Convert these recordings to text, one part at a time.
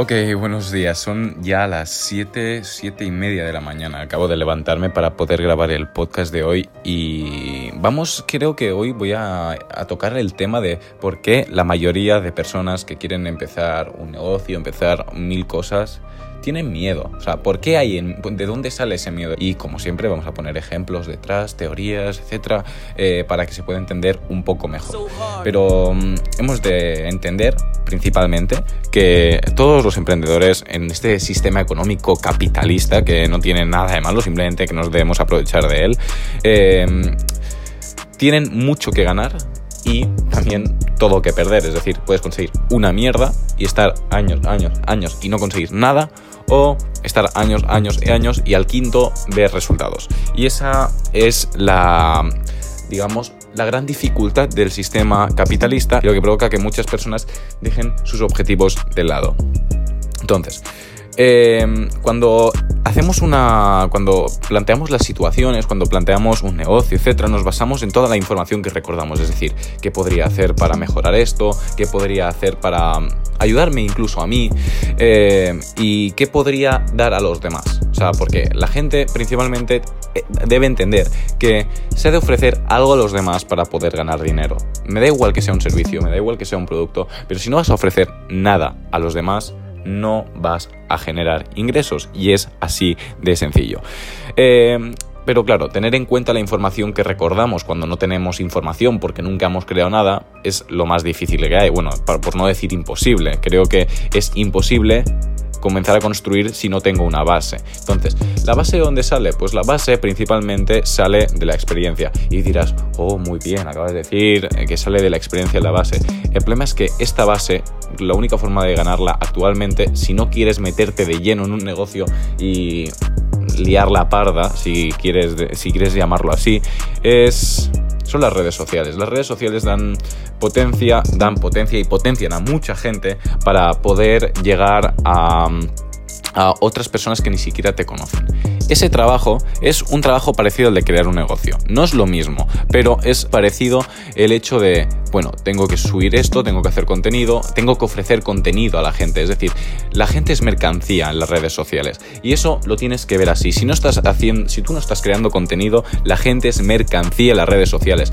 Ok, buenos días. Son ya las 7, 7 y media de la mañana. Acabo de levantarme para poder grabar el podcast de hoy y vamos, creo que hoy voy a, tocar el tema de por qué la mayoría de personas que quieren empezar un negocio, empezar mil cosas, tienen miedo. O sea, ¿por qué hay? ¿De dónde sale ese miedo? Y como siempre vamos a poner ejemplos detrás, teorías, etcétera, eh, para que se pueda entender un poco mejor. Pero um, hemos de entender principalmente que todos los emprendedores en este sistema económico capitalista, que no tiene nada de malo, simplemente que nos debemos aprovechar de él, eh, tienen mucho que ganar y también todo que perder. Es decir, puedes conseguir una mierda y estar años, años, años y no conseguir nada o estar años, años y años y al quinto ver resultados. Y esa es la, digamos, la gran dificultad del sistema capitalista y lo que provoca que muchas personas dejen sus objetivos de lado. Entonces, eh, cuando hacemos una. Cuando planteamos las situaciones, cuando planteamos un negocio, etcétera, nos basamos en toda la información que recordamos. Es decir, qué podría hacer para mejorar esto, qué podría hacer para ayudarme incluso a mí eh, y qué podría dar a los demás. O sea, porque la gente principalmente eh, debe entender que se ha de ofrecer algo a los demás para poder ganar dinero. Me da igual que sea un servicio, me da igual que sea un producto, pero si no vas a ofrecer nada a los demás, no vas a generar ingresos y es así de sencillo. Eh, pero claro, tener en cuenta la información que recordamos cuando no tenemos información porque nunca hemos creado nada es lo más difícil que hay. Bueno, por no decir imposible. Creo que es imposible comenzar a construir si no tengo una base. Entonces, ¿la base de dónde sale? Pues la base principalmente sale de la experiencia. Y dirás, oh, muy bien, acabas de decir que sale de la experiencia la base. El problema es que esta base, la única forma de ganarla actualmente, si no quieres meterte de lleno en un negocio y liar la parda, si quieres, si quieres llamarlo así, es son las redes sociales. Las redes sociales dan potencia, dan potencia y potencian a mucha gente para poder llegar a, a otras personas que ni siquiera te conocen. Ese trabajo es un trabajo parecido al de crear un negocio. No es lo mismo, pero es parecido el hecho de, bueno, tengo que subir esto, tengo que hacer contenido, tengo que ofrecer contenido a la gente. Es decir, la gente es mercancía en las redes sociales. Y eso lo tienes que ver así. Si no estás haciendo, si tú no estás creando contenido, la gente es mercancía en las redes sociales.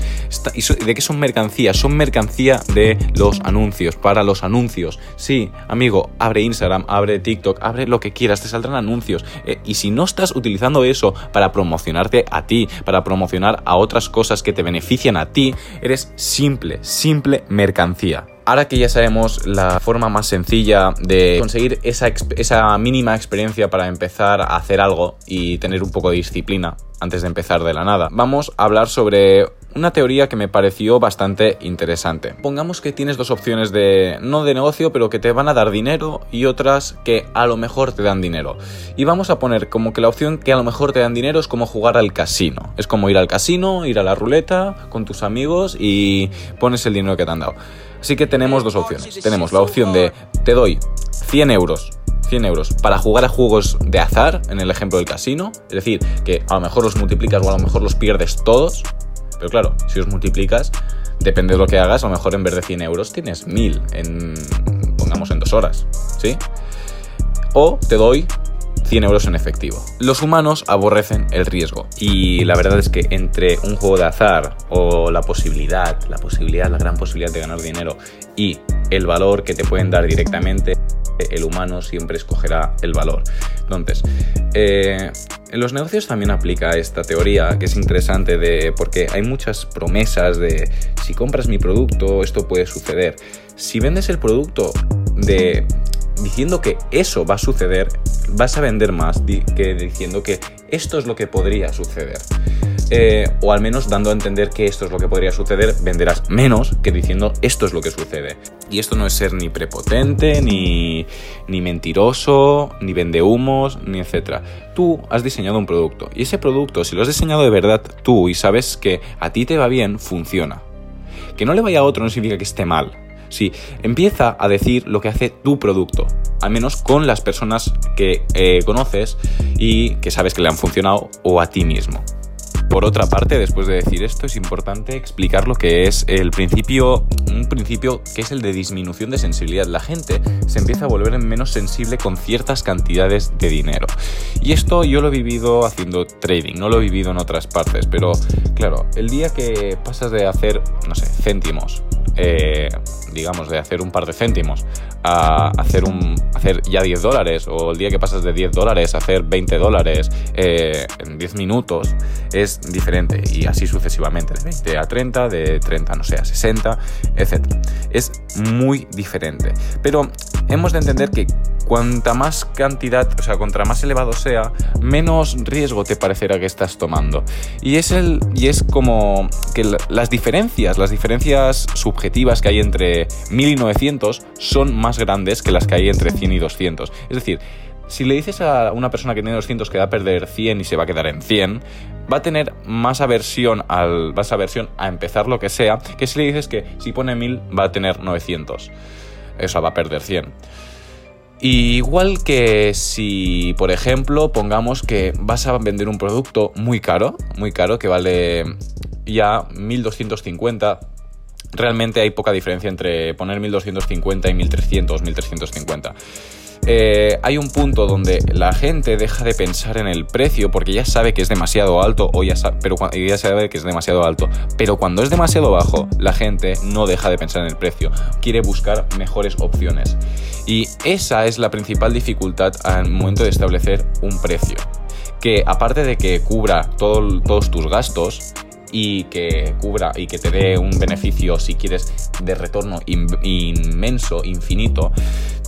¿De qué son mercancías? Son mercancía de los anuncios, para los anuncios. Sí, amigo, abre Instagram, abre TikTok, abre lo que quieras, te saldrán anuncios. Eh, y si no estás utilizando eso para promocionarte a ti, para promocionar a otras cosas que te benefician a ti, eres simple, simple mercancía. Ahora que ya sabemos la forma más sencilla de conseguir esa, esa, mínima experiencia para empezar a hacer algo y tener un poco de disciplina antes de empezar de la nada, vamos a hablar sobre una teoría que me pareció bastante interesante. Pongamos que tienes dos opciones de, no de negocio, pero que te van a dar dinero y otras que a lo mejor te dan dinero. Y vamos a poner como que la opción que a lo mejor te dan dinero es como jugar al casino. Es como ir al casino, ir a la ruleta con tus amigos y pones el dinero que te han dado. Así que tenemos dos opciones. Tenemos la opción de te doy 100 euros 100 euros para jugar a juegos de azar, en el ejemplo del casino, es decir, que a lo mejor los multiplicas o a lo mejor los pierdes todos, pero claro, si os multiplicas, depende de lo que hagas, a lo mejor en vez de 100 euros tienes 1000 en, pongamos, en dos horas, ¿sí? O te doy 100 euros en efectivo. Los humanos aborrecen el riesgo y la verdad es que entre un juego de azar o la posibilidad, la posibilidad, la gran posibilidad de ganar dinero y el valor que te pueden dar directamente, el humano siempre escogerá el valor. Entonces, eh, en los negocios también aplica esta teoría que es interesante de porque hay muchas promesas de si compras mi producto esto puede suceder. Si vendes el producto de diciendo que eso va a suceder, vas a vender más que diciendo que esto es lo que podría suceder. Eh, o al menos dando a entender que esto es lo que podría suceder, venderás menos que diciendo esto es lo que sucede. Y esto no es ser ni prepotente, ni, ni mentiroso, ni vende humos, ni etcétera. Tú has diseñado un producto y ese producto, si lo has diseñado de verdad tú y sabes que a ti te va bien, funciona. Que no le vaya a otro no significa que esté mal. Sí, empieza a decir lo que hace tu producto, al menos con las personas que eh, conoces y que sabes que le han funcionado o a ti mismo por otra parte, después de decir esto, es importante explicar lo que es el principio, un principio que es el de disminución de sensibilidad. La gente se empieza a volver menos sensible con ciertas cantidades de dinero. Y esto yo lo he vivido haciendo trading, no lo he vivido en otras partes, pero claro, el día que pasas de hacer, no sé, céntimos, eh, digamos, de hacer un par de céntimos a hacer, un, hacer ya 10 dólares, o el día que pasas de 10 dólares a hacer 20 dólares eh, en 10 minutos, es diferente. Y así sucesivamente, de 20 a 30, de 30, no sé, a 60, etc. Es muy diferente. Pero hemos de entender que cuanta más cantidad, o sea, contra más elevado sea, menos riesgo te parecerá que estás tomando. Y es, el, y es como que las diferencias, las diferencias subjetivas que hay entre 1000 y 900 son más grandes que las que hay entre 100 y 200. Es decir, si le dices a una persona que tiene 200 que va a perder 100 y se va a quedar en 100, va a tener más aversión, al, más aversión a empezar lo que sea que si le dices que si pone 1000 va a tener 900. Eso va a perder 100. igual que si, por ejemplo, pongamos que vas a vender un producto muy caro, muy caro, que vale ya 1250, realmente hay poca diferencia entre poner 1250 y 1300, 1350. Eh, hay un punto donde la gente deja de pensar en el precio porque ya sabe que es demasiado alto o ya pero ya sabe que es demasiado alto. Pero cuando es demasiado bajo, la gente no deja de pensar en el precio, quiere buscar mejores opciones. Y esa es la principal dificultad al momento de establecer un precio. Que aparte de que cubra todos tus gastos, y que cubra y que te dé un beneficio, si quieres, de retorno inmenso, infinito,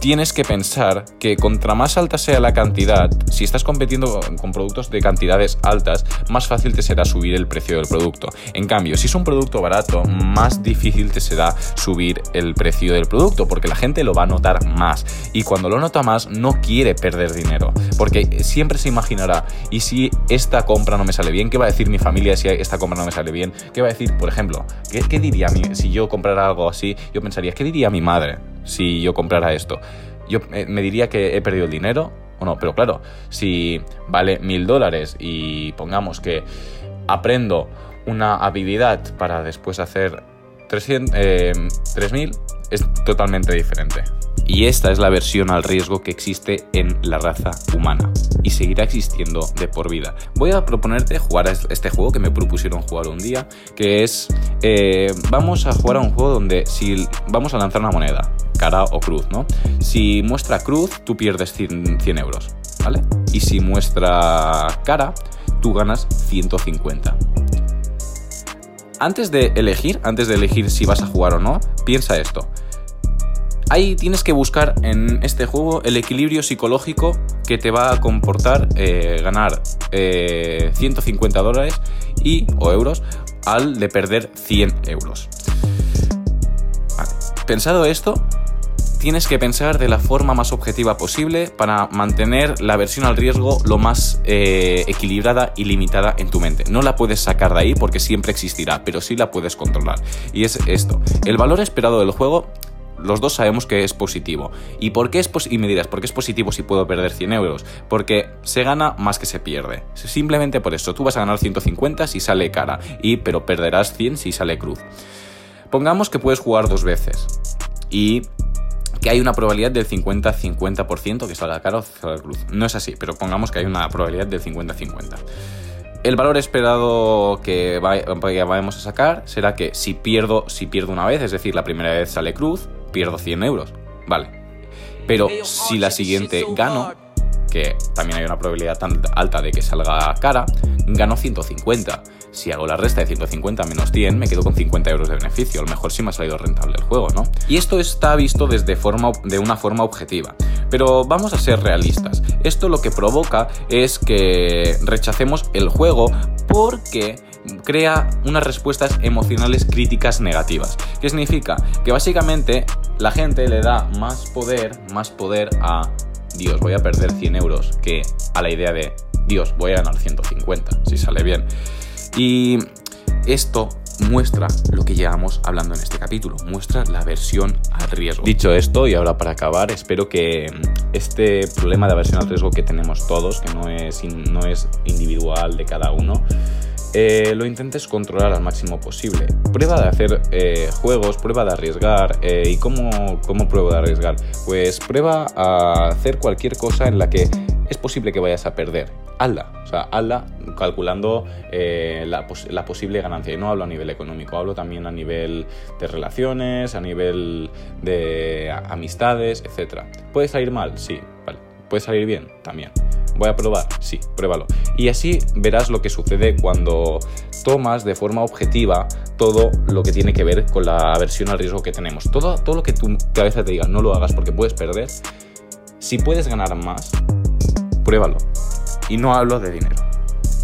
tienes que pensar que contra más alta sea la cantidad, si estás compitiendo con productos de cantidades altas, más fácil te será subir el precio del producto. En cambio, si es un producto barato, más difícil te será subir el precio del producto, porque la gente lo va a notar más. Y cuando lo nota más, no quiere perder dinero, porque siempre se imaginará, ¿y si esta compra no me sale bien? ¿Qué va a decir mi familia si esta compra no me sale bien? ¿Qué va a decir, por ejemplo, qué, diría mi, si yo comprara algo así? Yo pensaría, ¿qué diría mi madre? si yo comprara esto. Yo eh, me diría que he perdido el dinero o no, pero claro, si vale mil dólares y pongamos que aprendo una habilidad para después hacer 300, eh, 3000, es totalmente diferente. Y esta es la versión al riesgo que existe en la raza humana y seguirá existiendo de por vida. Voy a proponerte jugar a este juego que me propusieron jugar un día, que es, eh, vamos a jugar a un juego donde si vamos a lanzar una moneda, cara o cruz, ¿no? Si muestra cruz, tú pierdes 100, 100 euros, ¿vale? Y si muestra cara, tú ganas 150. Antes de elegir, antes de elegir si vas a jugar o no, piensa esto. Ahí tienes que buscar en este juego el equilibrio psicológico que te va a comportar eh, ganar 150 eh, dólares y, o euros al de perder 100 euros. Pensado esto, tienes que pensar de la forma más objetiva posible para mantener la versión al riesgo lo más eh, equilibrada y limitada en tu mente. No la puedes sacar de ahí porque siempre existirá, pero sí la puedes controlar. Y es esto. El valor esperado del juego los dos sabemos que es positivo. ¿Y por qué es y me dirás, ¿por qué es positivo si puedo perder 100 euros? Porque se gana más que se pierde. Simplemente por eso. Tú vas a ganar 150 si sale cara, y, pero perderás 100 si sale cruz. Pongamos que puedes jugar dos veces. Y que hay una probabilidad del 50-50% que salga cara o salga cruz. No es así, pero pongamos que hay una probabilidad del 50-50. El valor esperado que, vayamos a sacar será que si pierdo, si pierdo una vez, es decir, la primera vez sale cruz, pierdo 100 euros. Vale. Pero si la siguiente gano, que también hay una probabilidad tan alta de que salga cara, gano 150. Si hago la resta de 150 menos 100, me quedo con 50 euros de beneficio. A lo mejor sí me ha salido rentable el juego, ¿no? Y esto está visto desde forma, de una forma objetiva. Pero vamos a ser realistas. Esto lo que provoca es que rechacemos el juego porque crea unas respuestas emocionales críticas negativas. ¿Qué significa? Que básicamente la gente le da más poder, más poder a Dios, voy a perder 100 euros, que a la idea de Dios, voy a ganar 150, si sale bien. Y esto muestra lo que llevamos hablando en este capítulo, muestra la versión al riesgo. Dicho esto, y ahora para acabar, espero que este problema de aversión al riesgo que tenemos todos, que no es, no es individual de cada uno, eh, lo intentes controlar al máximo posible. Prueba de hacer eh, juegos, prueba de arriesgar. Eh, ¿Y cómo, cómo prueba de arriesgar? Pues prueba a hacer cualquier cosa en la que es posible que vayas a perder. Hazla, o sea, hazla calculando la, la, posible ganancia. Y no hablo a nivel económico, hablo también a nivel de relaciones, a nivel de amistades, etc. ¿Puede salir mal? Sí, vale. ¿Puede salir bien? También. ¿Voy a probar? Sí, pruébalo. Y así verás lo que sucede cuando tomas de forma objetiva todo lo que tiene que ver con la aversión al riesgo que tenemos. Todo, todo lo que tu cabeza te diga, no lo hagas porque puedes perder. Si puedes ganar más, pruébalo. Y no hablo de dinero.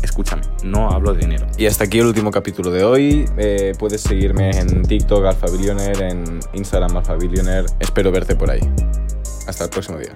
Escúchame, no hablo de dinero. Y hasta aquí el último capítulo de hoy. Eh, puedes seguirme en TikTok, AlphaBillionaire, en Instagram, AlphaBillionaire. Espero verte por ahí. Hasta el próximo día.